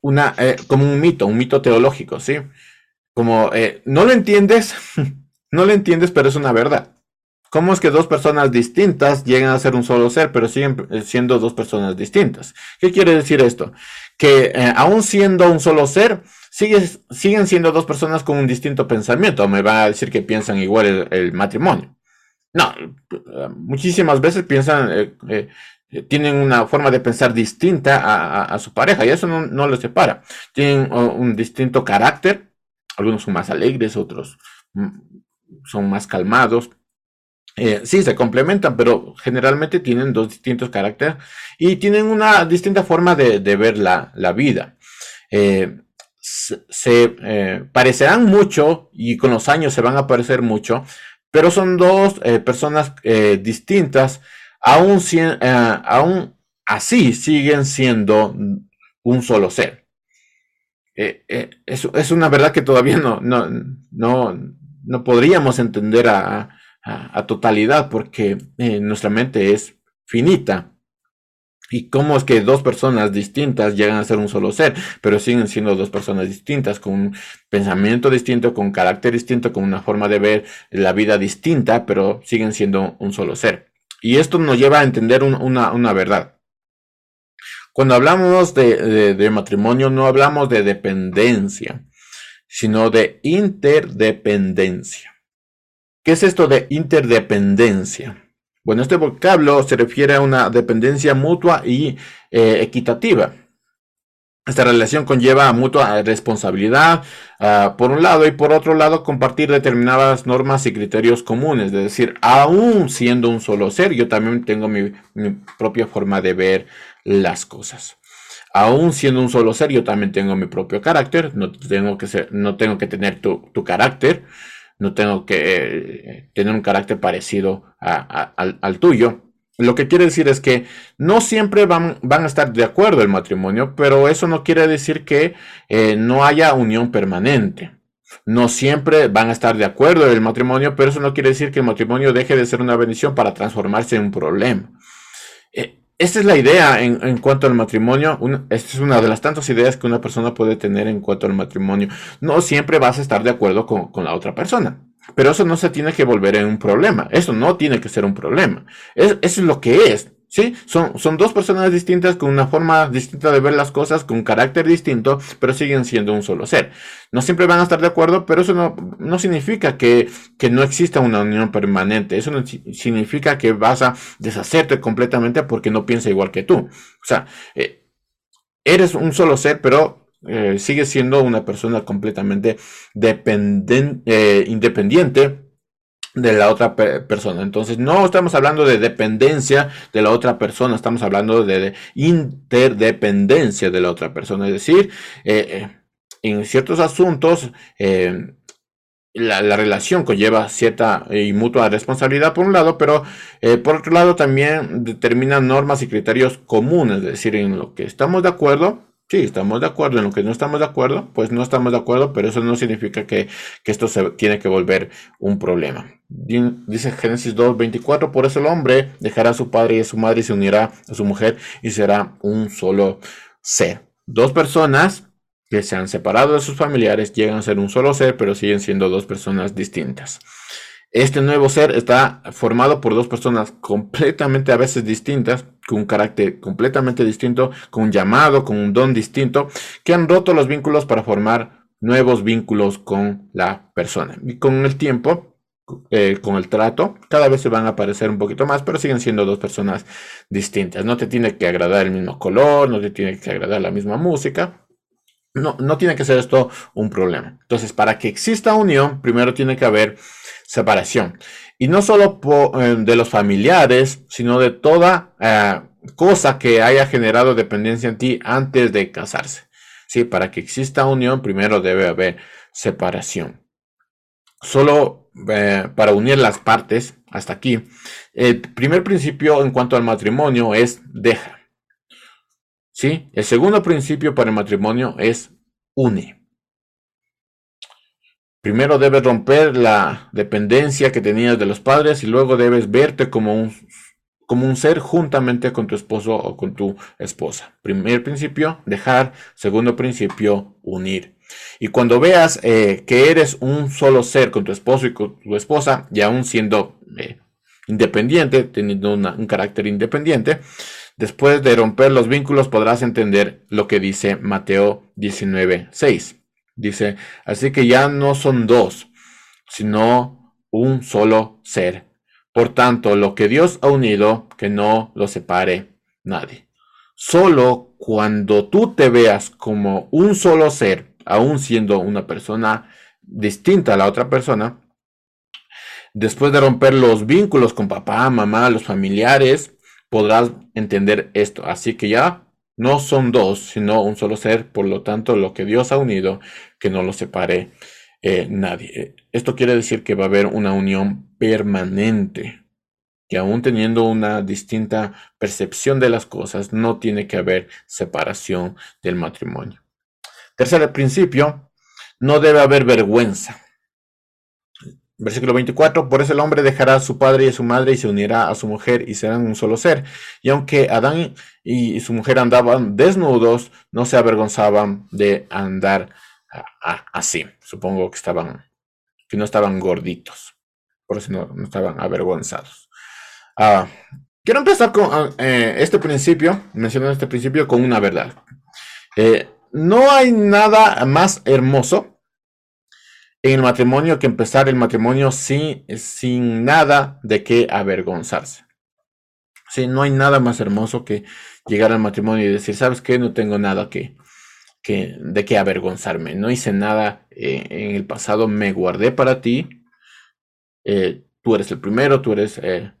una, eh, como un mito, un mito teológico, ¿sí? Como eh, no lo entiendes, *laughs* no lo entiendes, pero es una verdad. ¿Cómo es que dos personas distintas llegan a ser un solo ser, pero siguen siendo dos personas distintas? ¿Qué quiere decir esto? Que aún siendo un solo ser, siguen siendo dos personas con un distinto pensamiento. Me va a decir que piensan igual el matrimonio. No, muchísimas veces piensan, eh, eh, tienen una forma de pensar distinta a, su pareja y eso no, no los separa. Tienen un distinto carácter, algunos son más alegres, otros mm, son más calmados. Eh, sí, se complementan, pero generalmente tienen dos distintos caracteres y tienen una distinta forma de, ver la, vida. se, parecerán mucho y con los años se van a parecer mucho, pero son dos eh, personas eh, distintas, aún, eh, aún, así siguen siendo un solo ser. Es, una verdad que todavía no, no, no, no podríamos entender a totalidad porque nuestra mente es finita. ¿Y cómo es que dos personas distintas llegan a ser un solo ser, pero siguen siendo dos personas distintas, con un pensamiento distinto, con carácter distinto, con una forma de ver la vida distinta, pero siguen siendo un solo ser? Y esto nos lleva a entender una, verdad. Cuando hablamos de matrimonio, no hablamos de dependencia, sino de interdependencia. ¿Qué es esto de interdependencia? Bueno, este vocablo se refiere a una dependencia mutua y eh, equitativa. Esta relación conlleva mutua responsabilidad, ah, por un lado, y por otro lado, compartir determinadas normas y criterios comunes. Es decir, aún siendo un solo ser, yo también tengo mi, propia forma de ver las cosas. Aún siendo un solo ser, yo también tengo mi propio carácter. No tengo que, ser, no tengo que tener tu carácter no tengo que eh, tener un carácter parecido al, tuyo. Lo que quiere decir es que no siempre van, a estar de acuerdo el matrimonio, pero eso no quiere decir que eh, no haya unión permanente. No siempre van a estar de acuerdo el matrimonio, pero eso no quiere decir que el matrimonio deje de ser una bendición para transformarse en un problema. Esta es la idea en, cuanto al matrimonio. esta es una de las tantas ideas que una persona puede tener en cuanto al matrimonio. No siempre vas a estar de acuerdo con, la otra persona. Pero eso no se tiene que volver en un problema. Eso no tiene que ser un problema. eso es lo que es. ¿Sí? Son, son dos personas distintas con una forma distinta de ver las cosas, con carácter distinto, pero siguen siendo un solo ser. No siempre van a estar de acuerdo, pero eso no, no significa que, no exista una unión permanente. Eso no significa que vas a deshacerte completamente porque no piensa igual que tú. O sea, eh, eres un solo ser, pero eh, sigues siendo una persona completamente eh, independiente de la otra persona. Entonces, no estamos hablando de dependencia de la otra persona, estamos hablando de, interdependencia de la otra persona. Es decir, eh, eh, en ciertos asuntos, eh, la, relación conlleva cierta y mutua responsabilidad por un lado, pero por otro lado también determina normas y criterios comunes, es decir, en lo que estamos de acuerdo, Sí, estamos de acuerdo. En lo que no estamos de acuerdo, pues no estamos de acuerdo, pero eso no significa que, esto se tiene que volver un problema. Dice Génesis 2.24, por eso el hombre dejará a su padre y a su madre y se unirá a su mujer y será un solo ser. Dos personas que se han separado de sus familiares llegan a ser un solo ser, pero siguen siendo dos personas distintas. Este nuevo ser está formado por dos personas completamente a veces distintas, con un carácter completamente distinto, con un llamado, con un don distinto, que han roto los vínculos para formar nuevos vínculos con la persona. Y con el tiempo, eh, con el trato, cada vez se van a aparecer un poquito más, pero siguen siendo dos personas distintas. No te tiene que agradar el mismo color, no te tiene que agradar la misma música. No, no tiene que ser esto un problema. Entonces, para que exista unión, primero tiene que haber separación. Y no solo eh, de los familiares, sino de toda eh, cosa que haya generado dependencia en ti antes de casarse. Sí, para que exista unión, primero debe haber separación. Solo eh, para unir las partes, hasta aquí, el primer principio en cuanto al matrimonio es deja. ¿Sí? El segundo principio para el matrimonio es une. Primero debes romper la dependencia que tenías de los padres y luego debes verte como un, como un ser juntamente con tu esposo o con tu esposa. Primer principio, dejar. Segundo principio, unir. Y cuando veas eh, que eres un solo ser con tu esposo y con tu esposa, y aún siendo eh, independiente, teniendo un carácter independiente, después de romper los vínculos podrás entender lo que dice Mateo 19.6. Dice, así que ya no son dos, sino un solo ser. Por tanto, lo que Dios ha unido, que no lo separe nadie. Solo cuando tú te veas como un solo ser, aún siendo una persona distinta a la otra persona, después de romper los vínculos con papá, mamá, los familiares, podrás entender esto. Así que ya no son dos, sino un solo ser, por lo tanto, lo que Dios ha unido, que no lo separe eh, nadie. Esto quiere decir que va a haber una unión permanente, que aún teniendo una distinta percepción de las cosas, no tiene que haber separación del matrimonio. Tercer principio, no debe haber vergüenza. Versículo 24, por eso el hombre dejará a su padre y a su madre y se unirá a su mujer y serán un solo ser. Y aunque Adán y su mujer andaban desnudos, no se avergonzaban de andar así. Supongo que estaban, que no estaban gorditos. Por eso no, estaban avergonzados. Ah, quiero empezar con ah, eh, este principio, mencionando este principio con una verdad. Eh, no hay nada más hermoso en el matrimonio que empezar el matrimonio sin, sin nada de qué avergonzarse. Sí, no hay nada más hermoso que llegar al matrimonio y decir, ¿sabes qué? No tengo nada que, que de qué avergonzarme. No hice nada eh, en el pasado, me guardé para ti. Eh, tú eres el primero, tú eres eh,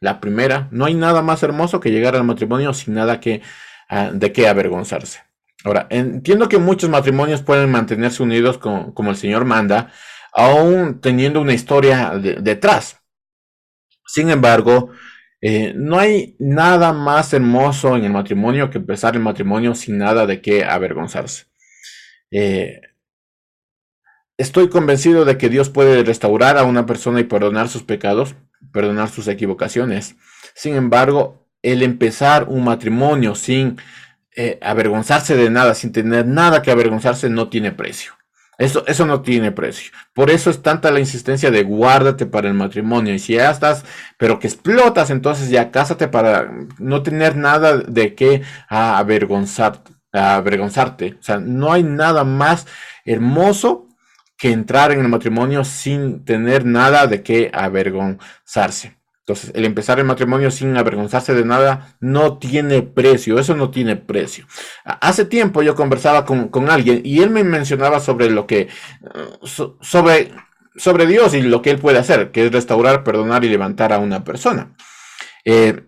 la primera. No hay nada más hermoso que llegar al matrimonio sin nada que, ah, de qué avergonzarse. Ahora, entiendo que muchos matrimonios pueden mantenerse unidos como el Señor manda, aún teniendo una historia detrás. Sin embargo, eh, no hay nada más hermoso en el matrimonio que empezar el matrimonio sin nada de qué avergonzarse. Eh, estoy convencido de que Dios puede restaurar a una persona y perdonar sus pecados, perdonar sus equivocaciones. Sin embargo, el empezar un matrimonio sin eh, avergonzarse de nada, sin tener nada que avergonzarse, no tiene precio. Eso, eso no tiene precio. Por eso es tanta la insistencia de guárdate para el matrimonio. Y si ya estás, pero que explotas, entonces ya cásate para no tener nada de qué avergonzar, avergonzarte. O sea, no hay nada más hermoso que entrar en el matrimonio sin tener nada de qué avergonzarse. Entonces, el empezar el matrimonio sin avergonzarse de nada no tiene precio, eso no tiene precio. Hace tiempo yo conversaba con, alguien y él me mencionaba sobre lo que, sobre, sobre Dios y lo que él puede hacer, que es restaurar, perdonar y levantar a una persona. Eh,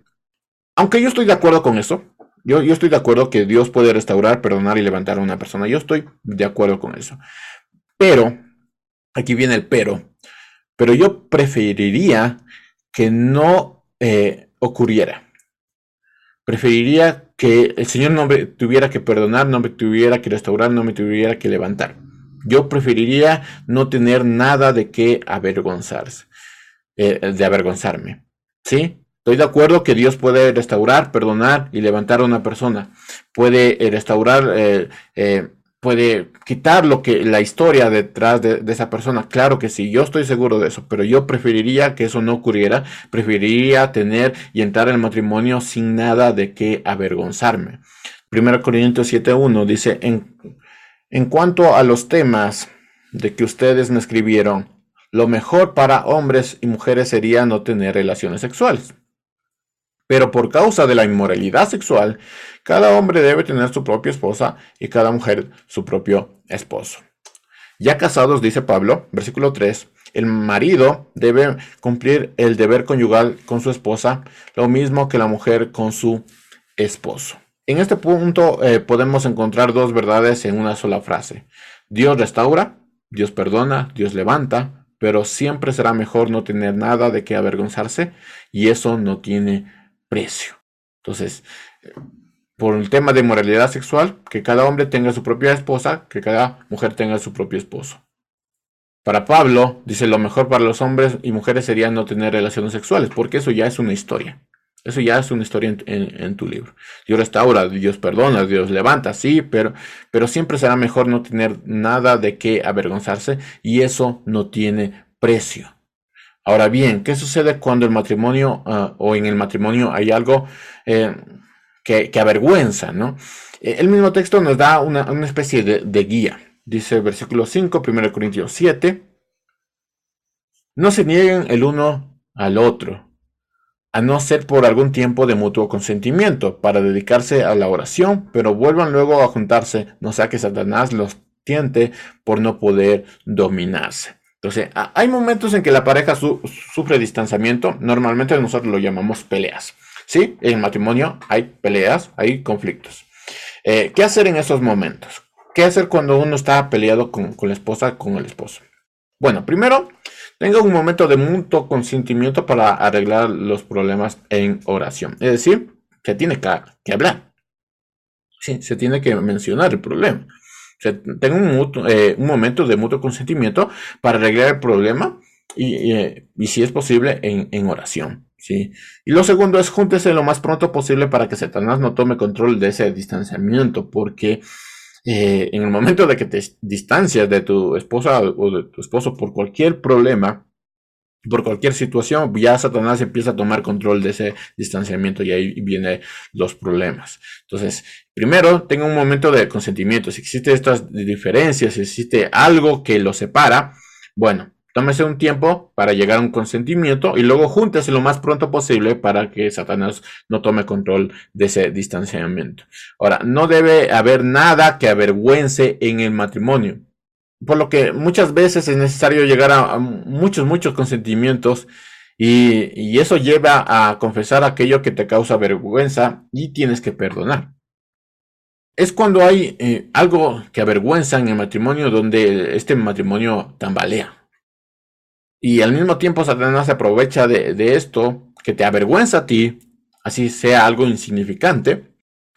aunque yo estoy de acuerdo con eso, yo, yo estoy de acuerdo que Dios puede restaurar, perdonar y levantar a una persona, yo estoy de acuerdo con eso. Pero, aquí viene el pero, pero yo preferiría que no eh, ocurriera. preferiría que el Señor no me tuviera que perdonar, no me tuviera que restaurar, no me tuviera que levantar. Yo preferiría no tener nada de qué avergonzarse, eh, de avergonzarme. ¿Sí? Estoy de acuerdo que Dios puede restaurar, perdonar y levantar a una persona. Puede eh, restaurar, eh, puede quitar lo que la historia detrás de, de, esa persona. Claro que sí, yo estoy seguro de eso, pero yo preferiría que eso no ocurriera. Preferiría tener y entrar en el matrimonio sin nada de qué avergonzarme. 1 Corintios 7.1 dice, en, en cuanto a los temas de que ustedes me escribieron, lo mejor para hombres y mujeres sería no tener relaciones sexuales. Pero por causa de la inmoralidad sexual, cada hombre debe tener su propia esposa y cada mujer su propio esposo. Ya casados, dice Pablo, versículo 3, el marido debe cumplir el deber conyugal con su esposa, lo mismo que la mujer con su esposo. En este punto eh, podemos encontrar dos verdades en una sola frase. Dios restaura, Dios perdona, Dios levanta, pero siempre será mejor no tener nada de qué avergonzarse y eso no tiene precio. Entonces, por el tema de moralidad sexual, que cada hombre tenga su propia esposa, que cada mujer tenga su propio esposo. Para Pablo, dice, lo mejor para los hombres y mujeres sería no tener relaciones sexuales, porque eso ya es una historia. Eso ya es una historia en, tu libro. Dios restaura, Dios perdona, Dios levanta, sí, pero, pero siempre será mejor no tener nada de qué avergonzarse y eso no tiene precio. Ahora bien, ¿qué sucede cuando el matrimonio uh, o en el matrimonio hay algo eh, que, avergüenza? Eh, el mismo texto nos da una, especie de, guía. Dice versículo 5, 1 Corintios 7. No se nieguen el uno al otro a no ser por algún tiempo de mutuo consentimiento, para dedicarse a la oración, pero vuelvan luego a juntarse, no sea que Satanás los tiente por no poder dominarse. Entonces, hay momentos en que la pareja sufre distanciamiento, normalmente nosotros lo llamamos peleas. ¿Sí? En matrimonio hay peleas, hay conflictos. Eh, ¿Qué hacer en esos momentos? ¿Qué hacer cuando uno está peleado con, la esposa, con el esposo? Bueno, primero, tenga un momento de mutuo consentimiento para arreglar los problemas en oración. Es decir, se tiene que, hablar. Sí, se tiene que mencionar el problema. O tenga un, eh, un, momento de mutuo consentimiento para arreglar el problema y, eh, y si es posible, en, en oración. ¿sí? Y lo segundo es júntese lo más pronto posible para que Satanás no tome control de ese distanciamiento, porque eh, en el momento de que te distancias de tu esposa o de tu esposo por cualquier problema, por cualquier situación, ya Satanás empieza a tomar control de ese distanciamiento y ahí vienen los problemas. Entonces, primero, tenga un momento de consentimiento. Si existen estas diferencias, si existe algo que lo separa, bueno, Tómese un tiempo para llegar a un consentimiento y luego júntese lo más pronto posible para que Satanás no tome control de ese distanciamiento. Ahora, no debe haber nada que avergüence en el matrimonio. Por lo que muchas veces es necesario llegar a, muchos, muchos consentimientos y, eso lleva a confesar aquello que te causa vergüenza y tienes que perdonar. Es cuando hay eh, algo que avergüenza en el matrimonio donde este matrimonio tambalea. Y al mismo tiempo Satanás se aprovecha de, esto que te avergüenza a ti, así sea algo insignificante,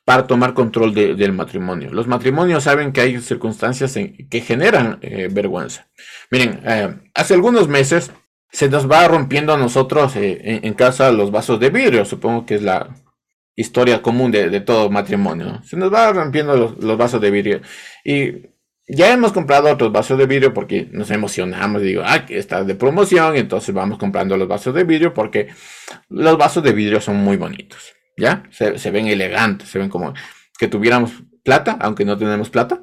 para tomar control del matrimonio. Los matrimonios saben que hay circunstancias que generan eh, vergüenza. Miren, eh, hace algunos meses se nos va rompiendo a nosotros eh, en, casa los vasos de vidrio, supongo que es la historia común de, todo matrimonio. Se nos va rompiendo los, vasos de vidrio. Y ya hemos comprado otros vasos de vidrio porque nos emocionamos. Digo, ah, está de promoción. Entonces vamos comprando los vasos de vidrio porque los vasos de vidrio son muy bonitos. ¿Ya? Se, ven elegantes. Se ven como que tuviéramos plata, aunque no tenemos plata.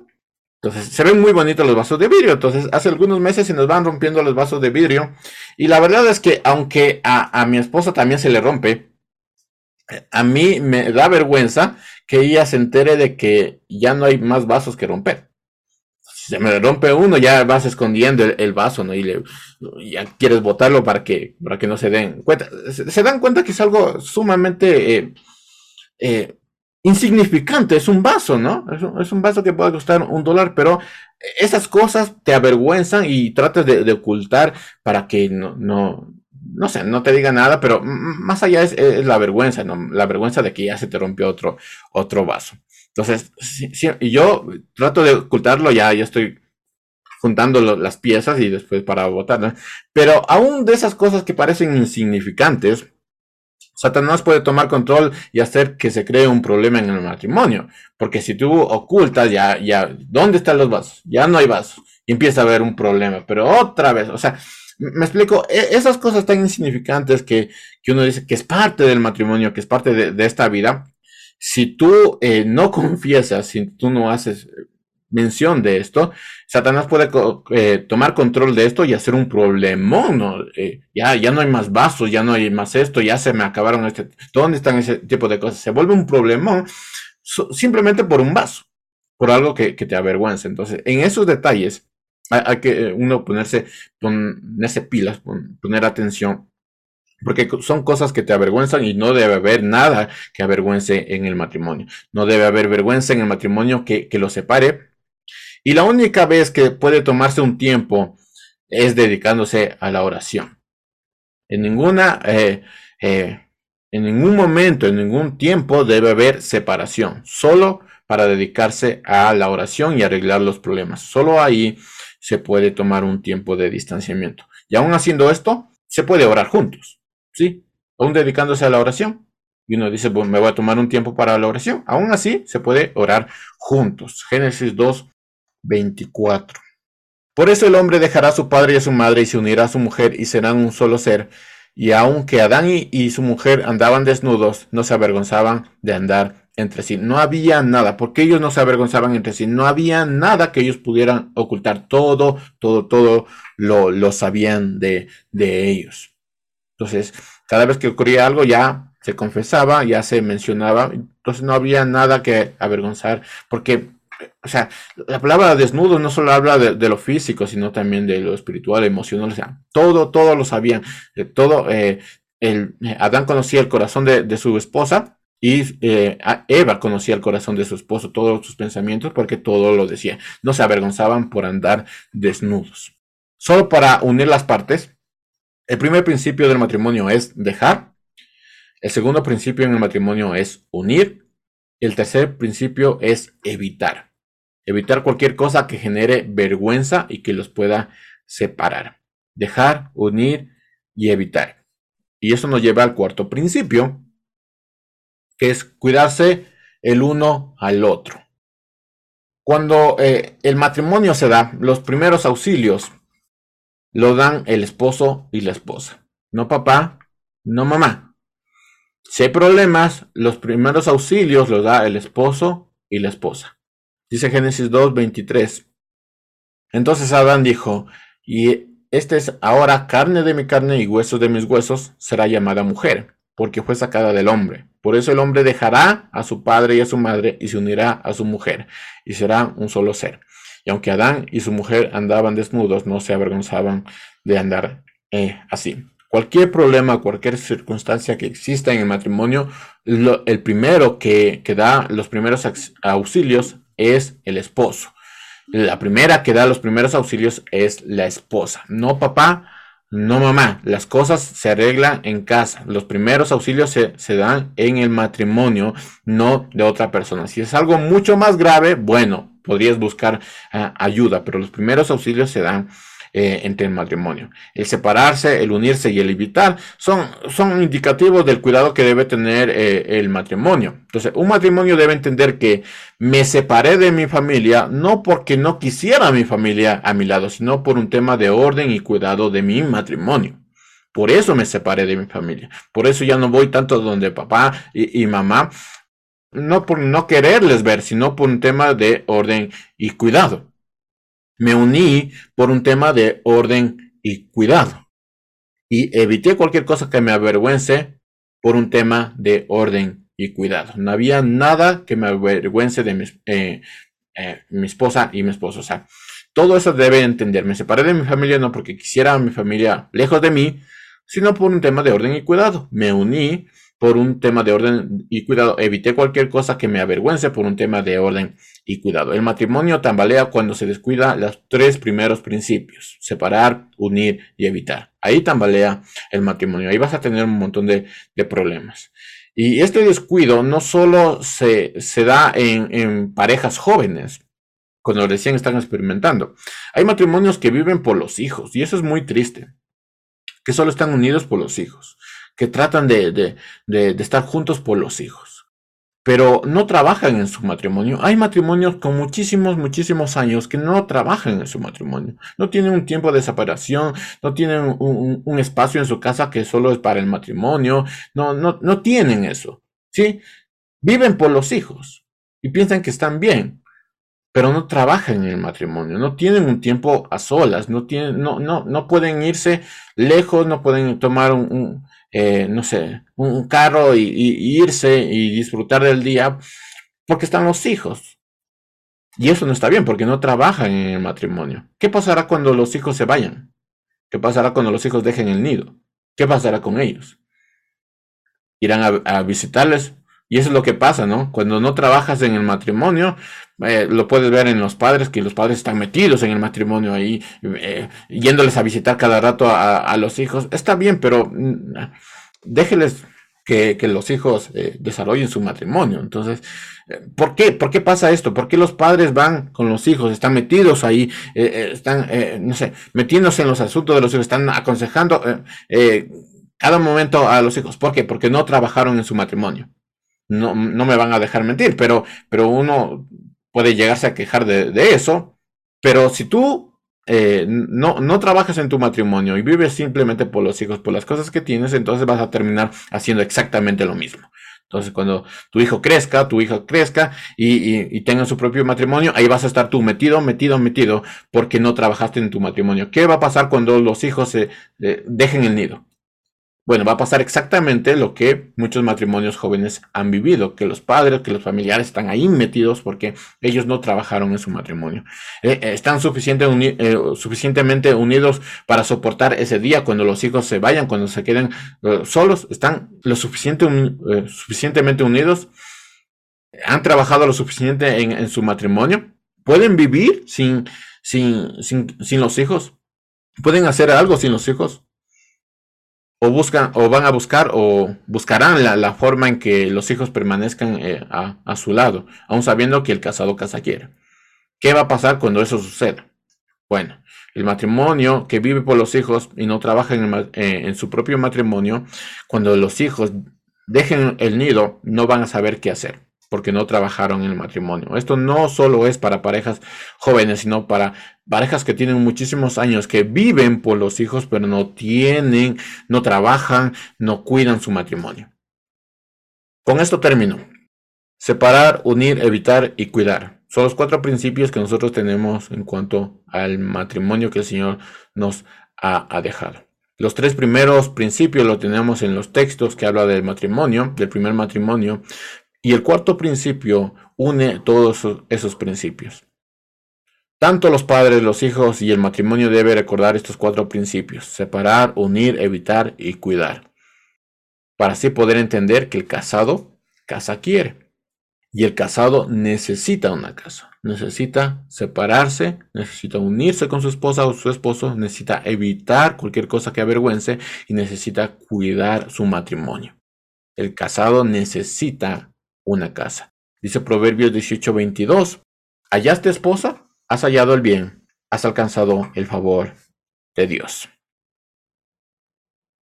Entonces, se ven muy bonitos los vasos de vidrio. Entonces, hace algunos meses se nos van rompiendo los vasos de vidrio. Y la verdad es que, aunque a, a mi esposa también se le rompe, a mí me da vergüenza que ella se entere de que ya no hay más vasos que romper se me rompe uno, ya vas escondiendo el, vaso, ¿no? Y ya quieres botarlo para que, para que no se den cuenta. Se, dan cuenta que es algo sumamente eh, eh, insignificante, es un vaso, ¿no? Es un, vaso que puede costar un dólar, pero esas cosas te avergüenzan y tratas de, ocultar para que no, no, no sé, no te diga nada, pero más allá es, la vergüenza, ¿no? La vergüenza de que ya se te rompió otro, otro vaso. Entonces, y yo trato de ocultarlo, ya, ya estoy juntando las piezas y después para votar, Pero aún de esas cosas que parecen insignificantes, Satanás puede tomar control y hacer que se cree un problema en el matrimonio. Porque si tú ocultas, ya, ya, ¿dónde están los vasos? Ya no hay vasos. Y empieza a haber un problema. Pero otra vez, o sea, me explico, e, esas cosas tan insignificantes que, uno dice que es parte del matrimonio, que es parte de, esta vida, si tú eh, no *laughs* confiesas, si tú no haces mención de esto, Satanás puede eh, tomar control de esto y hacer un problemón, ¿no? Eh, ya, ya no hay más vasos, ya no hay más esto, ya se me acabaron este, ¿dónde están ese tipo de cosas? Se vuelve un problemón simplemente por un vaso, por algo que, te avergüenza. Entonces, en esos detalles hay, que eh, uno ponerse, ponerse pilas, poner atención porque son cosas que te avergüenzan y no debe haber nada que avergüence en el matrimonio. No debe haber vergüenza en el matrimonio que, que lo separe, y la única vez que puede tomarse un tiempo es dedicándose a la oración. En ninguna, eh, eh, en ningún momento, en ningún tiempo debe haber separación. Solo para dedicarse a la oración y arreglar los problemas. Solo ahí se puede tomar un tiempo de distanciamiento. Y aún haciendo esto, se puede orar juntos. ¿Sí? Aún dedicándose a la oración. Y uno dice, me voy a tomar un tiempo para la oración. Aún así, se puede orar juntos. Génesis 2, 24. Por eso el hombre dejará a su padre y a su madre y se unirá a su mujer y serán un solo ser. Y aunque Adán y, su mujer andaban desnudos, no se avergonzaban de andar entre sí. No había nada, porque ellos no se avergonzaban entre sí. No había nada que ellos pudieran ocultar. Todo, todo, todo lo, lo sabían de, de ellos. Entonces, cada vez que ocurría algo ya se confesaba, ya se mencionaba. Entonces no había nada que avergonzar, porque o sea, la palabra desnudo no solo habla de, lo físico, sino también de lo espiritual, emocional, o sea, todo, todo lo sabían, todo, eh, el, Adán conocía el corazón de, su esposa y eh, Eva conocía el corazón de su esposo, todos sus pensamientos, porque todo lo decía, no se avergonzaban por andar desnudos. Solo para unir las partes, el primer principio del matrimonio es dejar, el segundo principio en el matrimonio es unir, el tercer principio es evitar. Evitar cualquier cosa que genere vergüenza y que los pueda separar. Dejar, unir y evitar. Y eso nos lleva al cuarto principio, que es cuidarse el uno al otro. Cuando eh, el matrimonio se da, los primeros auxilios lo dan el esposo y la esposa. No papá, no mamá. Si hay problemas, los primeros auxilios los da el esposo y la esposa. Dice Génesis 2, 23. Entonces Adán dijo, y este es ahora carne de mi carne y hueso de mis huesos, será llamada mujer, porque fue sacada del hombre. Por eso el hombre dejará a su padre y a su madre y se unirá a su mujer, y será un solo ser. Y aunque Adán y su mujer andaban desnudos, no se avergonzaban de andar eh, así. Cualquier problema, cualquier circunstancia que exista en el matrimonio, el primero que, que da los primeros auxilios es el esposo. La primera que da los primeros auxilios es la esposa. No papá, no mamá. Las cosas se arreglan en casa. Los primeros auxilios se, dan en el matrimonio, no de otra persona. Si es algo mucho más grave, bueno, podrías buscar ah, ayuda, pero los primeros auxilios se dan eh, entre el matrimonio. El separarse, el unirse y el evitar son, son indicativos del cuidado que debe tener eh, el matrimonio. Entonces, un matrimonio debe entender que me separé de mi familia no porque no quisiera a mi familia a mi lado, sino por un tema de orden y cuidado de mi matrimonio. Por eso me separé de mi familia. Por eso ya no voy tanto donde papá y, y mamá no por no quererles ver, sino por un tema de orden y cuidado me uní por un tema de orden y cuidado. Y evité cualquier cosa que me avergüence por un tema de orden y cuidado. No había nada que me avergüence de mi, eh, eh, esposa y mi esposo. O sea, todo eso debe entender. Me separé de mi familia no porque quisiera a mi familia lejos de mí, sino por un tema de orden y cuidado. Me uní por un tema de orden y cuidado. Evité cualquier cosa que me avergüence por un tema de orden y cuidado. El matrimonio tambalea cuando se descuida los tres primeros principios, separar, unir y evitar. ahí tambalea el matrimonio, ahí vas a tener un montón de, problemas. Y este descuido no solo se, da en, parejas jóvenes, cuando recién están experimentando. Hay matrimonios que viven por los hijos, y eso es muy triste, que solo están unidos por los hijos, que tratan de estar juntos por los hijos pero no trabajan en su matrimonio. Hay matrimonios con muchísimos, muchísimos años que no trabajan en su matrimonio. No tienen un tiempo de separación, no tienen un, espacio en su casa que solo es para el matrimonio. No, no, no tienen eso. ¿Sí? Viven por los hijos y piensan que están bien, pero no trabajan en el matrimonio, no tienen un tiempo a solas, no, tienen, no, no, no pueden irse lejos, no pueden tomar un eh, no sé, un carro y, irse y disfrutar del día porque están los hijos. Y eso no está bien porque no trabajan en el matrimonio. ¿Qué pasará cuando los hijos se vayan? ¿Qué pasará cuando los hijos dejen el nido? ¿Qué pasará con ellos? Irán a, visitarles. Y eso es lo que pasa, ¿no? Cuando no trabajas en el matrimonio, eh, lo puedes ver en los padres, que los padres están metidos en el matrimonio ahí, eh, yéndoles a visitar cada rato a, los hijos. Está bien, pero mm, déjeles que, los hijos eh, desarrollen su matrimonio. Entonces, ¿por qué? ¿Por qué pasa esto? ¿Por qué los padres van con los hijos? Están metidos ahí, están, no sé, metiéndose en los asuntos de los hijos, están aconsejando cada momento a los hijos. ¿Por qué? Porque no trabajaron en su matrimonio. No, no me van a dejar mentir, pero, pero uno puede llegarse a quejar de, eso, pero si tú eh, no, no trabajas en tu matrimonio y vives simplemente por los hijos, por las cosas que tienes, entonces vas a terminar haciendo exactamente lo mismo. Entonces, cuando tu hijo crezca, tu hija crezca y, tenga su propio matrimonio, ahí vas a estar tú metido, metido, metido, porque no trabajaste en tu matrimonio. ¿Qué va a pasar cuando los hijos se eh, dejen el nido? Bueno, va a pasar exactamente lo que muchos matrimonios jóvenes han vivido, que los padres, que los familiares están ahí metidos porque ellos no trabajaron en su matrimonio. Eh, eh, están suficiente eh, suficientemente unidos para soportar ese día cuando los hijos se vayan, cuando se queden solos, están lo suficiente, suficientemente unidos, han trabajado lo suficiente en, su matrimonio, pueden vivir sin, sin, sin los hijos, pueden hacer algo sin los hijos o buscan o van a buscar o buscarán la, forma en que los hijos permanezcan eh, a, su lado, aun sabiendo que el casado casa quiere. ¿Qué va a pasar cuando eso suceda? Bueno, el matrimonio que vive por los hijos y no trabaja en, eh, en su propio matrimonio, cuando los hijos dejen el nido, no van a saber qué hacer porque no trabajaron en el matrimonio. Esto no solo es para parejas jóvenes, sino para parejas que tienen muchísimos años, que viven por los hijos, pero no tienen, no trabajan, no cuidan su matrimonio. Con esto termino. Separar, unir, evitar y cuidar. Son los cuatro principios que nosotros tenemos en cuanto al matrimonio que el Señor nos ha, dejado. Los tres primeros principios los tenemos en los textos que habla del matrimonio, del primer matrimonio, y el cuarto principio une todos esos principios. Tanto los padres, los hijos y el matrimonio debe recordar estos cuatro principios, separar, unir, evitar y cuidar, para así poder entender que el casado casa quiere y el casado necesita una casa, necesita separarse, necesita unirse con su esposa o su esposo, necesita evitar cualquier cosa que avergüence y necesita cuidar su matrimonio. El casado necesita una casa. Dice Proverbios 18:22, hallaste esposa, has hallado el bien, has alcanzado el favor de Dios.